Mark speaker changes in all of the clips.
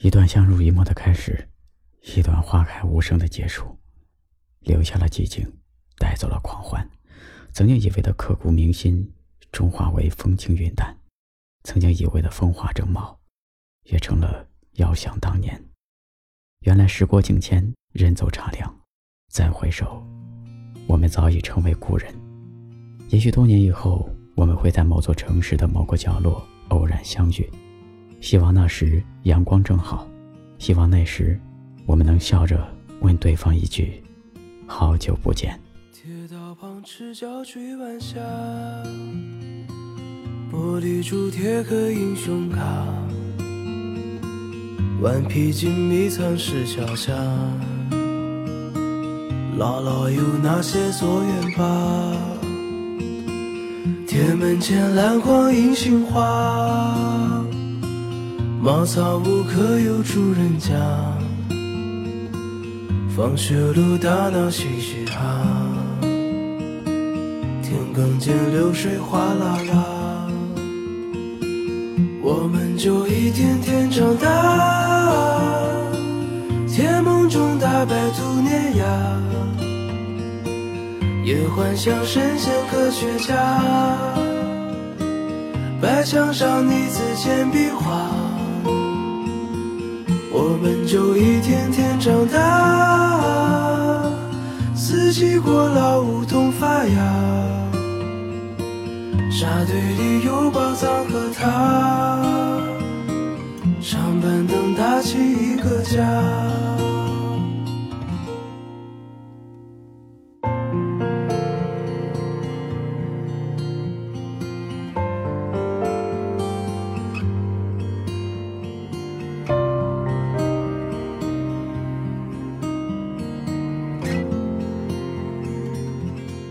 Speaker 1: 一段相濡以沫的开始，一段花开无声的结束，留下了寂静，带走了狂欢。曾经以为的刻骨铭心，终化为风轻云淡；曾经以为的风华正茂，也成了遥想当年。原来时过境迁，人走茶凉，再回首，我们早已成为故人。也许多年以后，我们会在某座城市的某个角落偶然相遇。希望那时阳光正好，希望那时我们能笑着问对方一句：“好久不见。”
Speaker 2: 铁道旁赤脚追晚霞，玻璃珠贴个英雄卡，顽皮筋迷藏石桥下，姥姥有那些作业吧？铁门前篮筐银杏花。茅草屋可有住人家？放学路打闹嘻嘻哈，田埂间流水哗啦啦，我们就一天天长大。甜梦中大白兔碾压，也幻想神仙科学家。白墙上泥字简笔画。我们就一天天长大，四季过老梧桐发芽，沙堆里有宝藏和他，长板凳搭起一个家。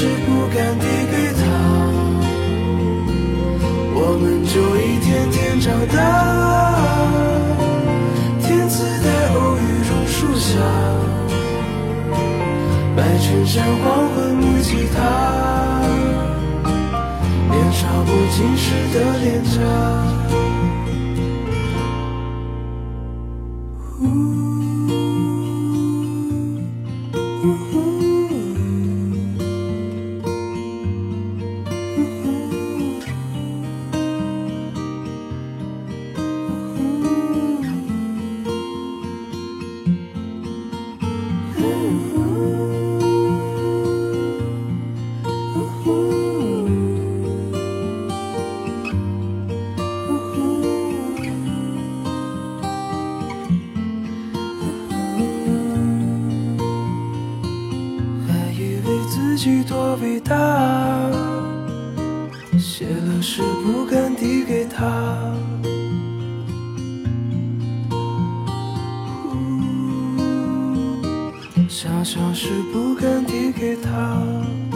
Speaker 2: 是不敢递给他，我们就一天天长大。天赐的偶遇榕树下，白衬衫黄昏木吉他，年少不经事的脸颊。自己多伟大，写了诗不敢递给他，想想是不敢递给他。